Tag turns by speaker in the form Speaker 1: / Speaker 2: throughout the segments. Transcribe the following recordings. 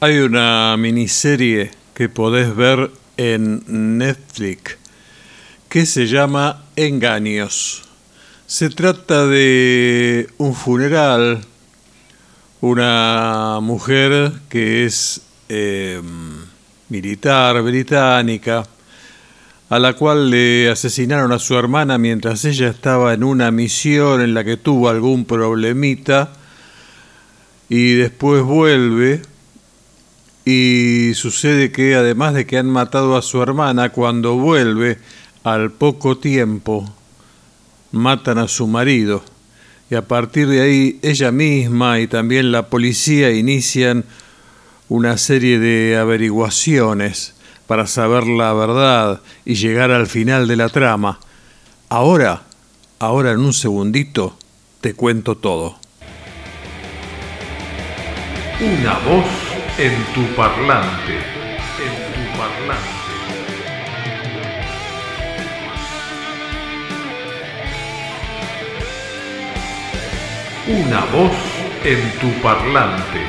Speaker 1: Hay una miniserie que podés ver en Netflix que se llama Engaños. Se trata de un funeral, una mujer que es eh, militar británica, a la cual le asesinaron a su hermana mientras ella estaba en una misión en la que tuvo algún problemita y después vuelve y sucede que además de que han matado a su hermana, cuando vuelve al poco tiempo matan a su marido y a partir de ahí ella misma y también la policía inician una serie de averiguaciones para saber la verdad y llegar al final de la trama. Ahora, ahora en un segundito, te cuento todo.
Speaker 2: Una voz en tu parlante, en tu parlante. Una voz en tu parlante,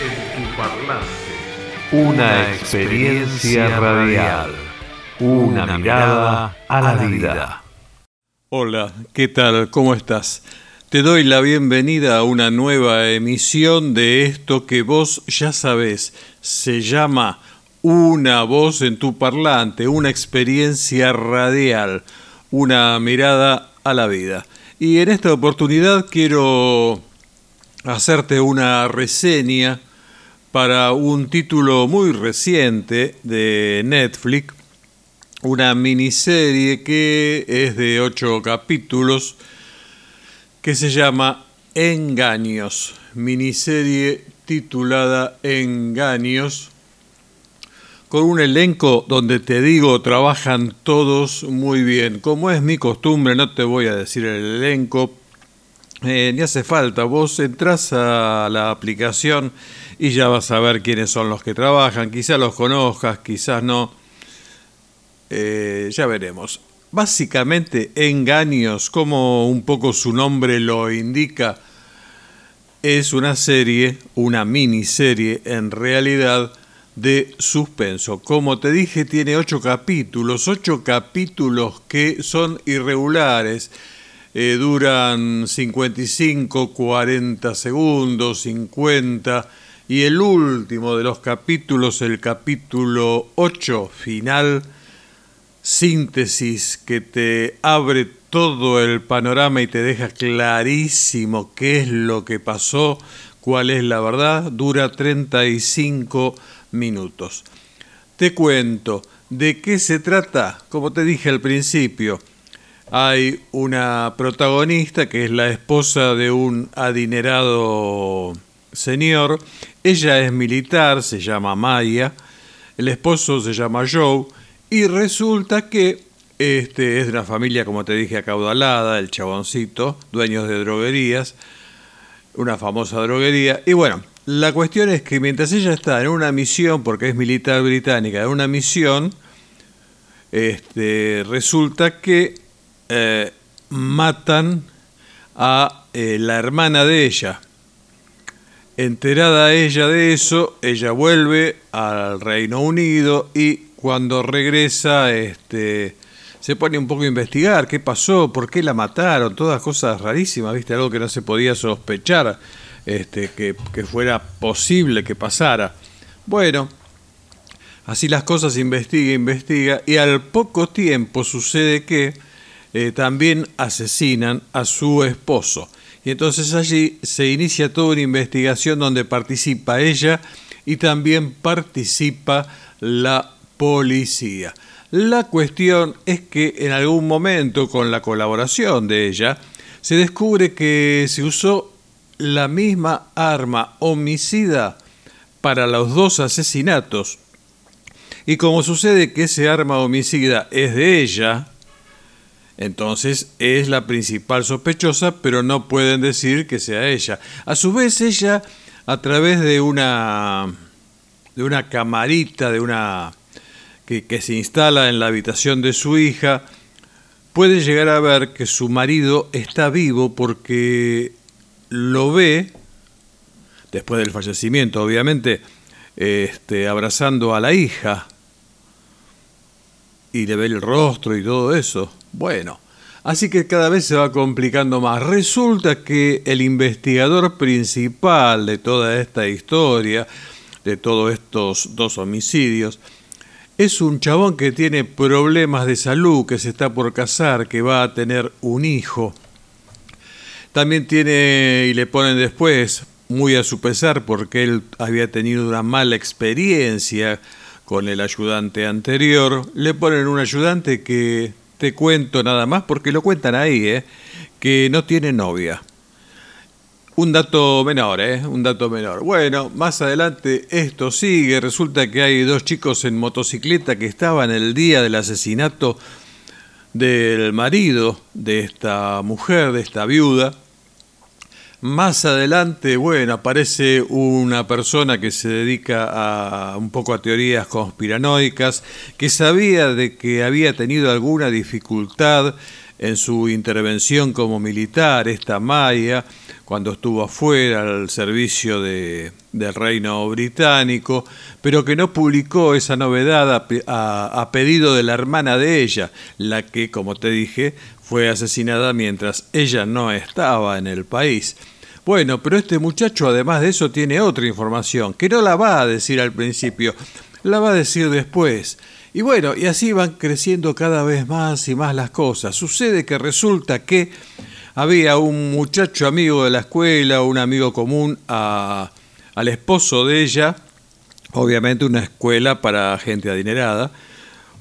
Speaker 2: en tu parlante.
Speaker 3: Una experiencia radial. Una mirada a la vida.
Speaker 1: Hola, ¿qué tal? ¿Cómo estás? Te doy la bienvenida a una nueva emisión de esto que vos ya sabés. Se llama Una voz en tu parlante, una experiencia radial, una mirada a la vida. Y en esta oportunidad quiero hacerte una reseña para un título muy reciente de Netflix, una miniserie que es de ocho capítulos, que se llama Engaños, miniserie titulada Engaños, con un elenco donde te digo trabajan todos muy bien. Como es mi costumbre, no te voy a decir el elenco, eh, ni hace falta, vos entras a la aplicación y ya vas a ver quiénes son los que trabajan, quizás los conozcas, quizás no, eh, ya veremos. Básicamente, Engaños, como un poco su nombre lo indica, es una serie, una miniserie en realidad de suspenso. Como te dije, tiene ocho capítulos, ocho capítulos que son irregulares eh, duran 55, 40 segundos, 50, y el último de los capítulos, el capítulo 8, final, síntesis que te abre todo el panorama y te deja clarísimo qué es lo que pasó, cuál es la verdad, dura 35 minutos. Te cuento, ¿de qué se trata? Como te dije al principio, hay una protagonista que es la esposa de un adinerado señor. Ella es militar, se llama Maya. El esposo se llama Joe. Y resulta que este es de una familia, como te dije, acaudalada, el chaboncito, dueños de droguerías, una famosa droguería. Y bueno, la cuestión es que mientras ella está en una misión, porque es militar británica, en una misión, este, resulta que eh, matan a eh, la hermana de ella. Enterada ella de eso, ella vuelve al Reino Unido y cuando regresa este, se pone un poco a investigar qué pasó, por qué la mataron, todas cosas rarísimas, ¿viste? Algo que no se podía sospechar este, que, que fuera posible que pasara. Bueno, así las cosas investiga, investiga y al poco tiempo sucede que eh, también asesinan a su esposo. Y entonces allí se inicia toda una investigación donde participa ella y también participa la policía. La cuestión es que en algún momento, con la colaboración de ella, se descubre que se usó la misma arma homicida para los dos asesinatos. Y como sucede que ese arma homicida es de ella, entonces es la principal sospechosa, pero no pueden decir que sea ella. A su vez, ella, a través de una, de una camarita, de una que, se instala en la habitación de su hija, puede llegar a ver que su marido está vivo porque lo ve, después del fallecimiento, obviamente, este, abrazando a la hija y le ve el rostro y todo eso. Bueno, así que cada vez se va complicando más. Resulta que el investigador principal de toda esta historia, de todos estos dos homicidios, es un chabón que tiene problemas de salud, que se está por casar, que va a tener un hijo. También tiene, y le ponen después, muy a su pesar, porque él había tenido una mala experiencia con el ayudante anterior, le ponen un ayudante que te cuento nada más, porque lo cuentan ahí, ¿eh? que no tiene novia. Un dato menor, ¿eh? Un dato menor. Bueno, más adelante esto sigue. Resulta que hay dos chicos en motocicleta que estaban el día del asesinato del marido de esta mujer, de esta viuda. Más adelante, bueno, aparece una persona que se dedica a un poco a teorías conspiranoicas, que sabía de que había tenido alguna dificultad en su intervención como militar, esta Maya, cuando estuvo afuera al servicio de, del reino británico, pero que no publicó esa novedad a, a pedido de la hermana de ella, la que, como te dije, fue asesinada mientras ella no estaba en el país. Bueno, pero este muchacho además de eso tiene otra información, que no la va a decir al principio, la va a decir después. Y bueno, y así van creciendo cada vez más y más las cosas. Sucede que resulta que había un muchacho amigo de la escuela, un amigo común a, al esposo de ella, obviamente una escuela para gente adinerada,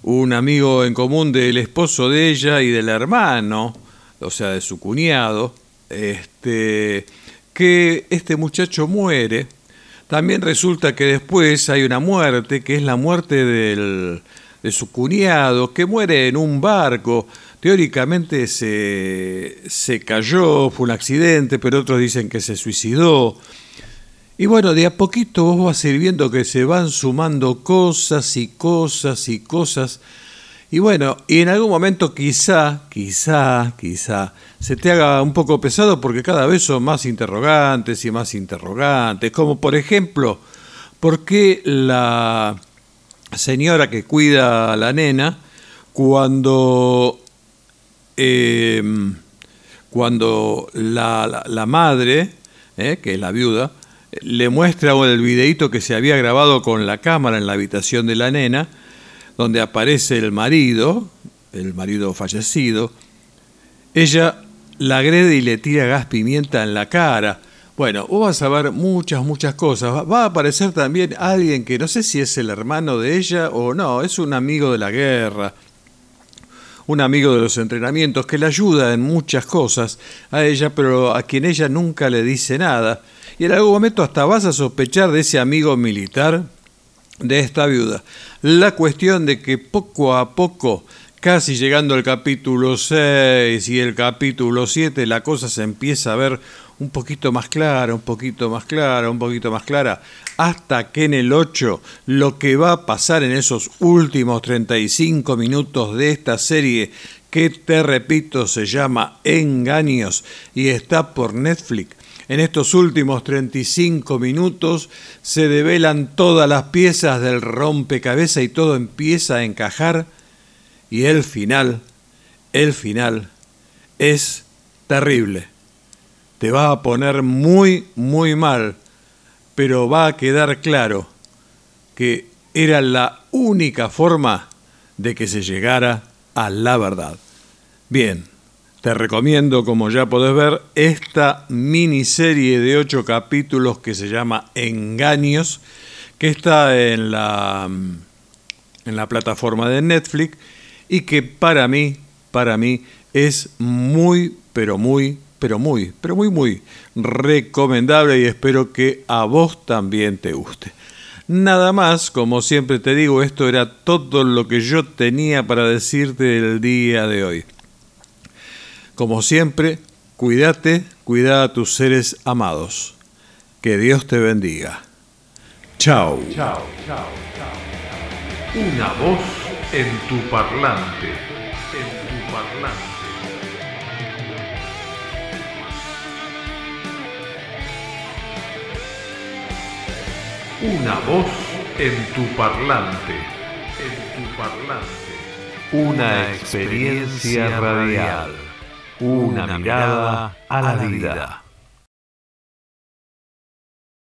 Speaker 1: un amigo en común del esposo de ella y del hermano, o sea, de su cuñado, este, que este muchacho muere. También resulta que después hay una muerte, que es la muerte del, de su cuñado, que muere en un barco. Teóricamente se, se cayó, fue un accidente, pero otros dicen que se suicidó. Y bueno, de a poquito vos vas a ir viendo que se van sumando cosas y cosas y cosas y bueno, y en algún momento quizá, quizá, quizá, se te haga un poco pesado porque cada vez son más interrogantes y más interrogantes, como por ejemplo, ¿por qué la señora que cuida a la nena, cuando, em, cuando la, madre, eh, que es la viuda, le muestra el videíto que se había grabado con la cámara en la habitación de la nena, donde aparece el marido, el marido fallecido, ella la agrede y le tira gas pimienta en la cara. Bueno, vos vas a ver muchas, muchas cosas. Va a aparecer también alguien que no sé si es el hermano de ella o no, es un amigo de la guerra, un amigo de los entrenamientos que le ayuda en muchas cosas a ella, pero a quien ella nunca le dice nada. Y en algún momento hasta vas a sospechar de ese amigo militar de esta viuda. La cuestión de que poco a poco, casi llegando al capítulo 6 y el capítulo 7, la cosa se empieza a ver un poquito más clara, un poquito más clara, un poquito más clara, hasta que en el 8 lo que va a pasar en esos últimos 35 minutos de esta serie, que te repito se llama Engaños y está por Netflix, en estos últimos 35 minutos se develan todas las piezas del rompecabezas y todo empieza a encajar y el final, el final es terrible. Te va a poner muy, muy mal, pero va a quedar claro que era la única forma de que se llegara a la verdad. Bien, te recomiendo, como ya podés ver, esta miniserie de ocho capítulos que se llama Engaños, que está en la, en la plataforma de Netflix y que para mí, para mí, es muy, pero muy, pero muy, pero muy, muy recomendable y espero que a vos también te guste. Nada más, como siempre te digo, esto era todo lo que yo tenía para decirte el día de hoy. Como siempre, cuídate, cuida a tus seres amados. Que Dios te bendiga. Chao. Chao, chao,
Speaker 2: chao. Una voz en tu parlante. En tu parlante. Una voz en tu parlante. En tu parlante.
Speaker 3: Una experiencia radial. Una mirada a la vida.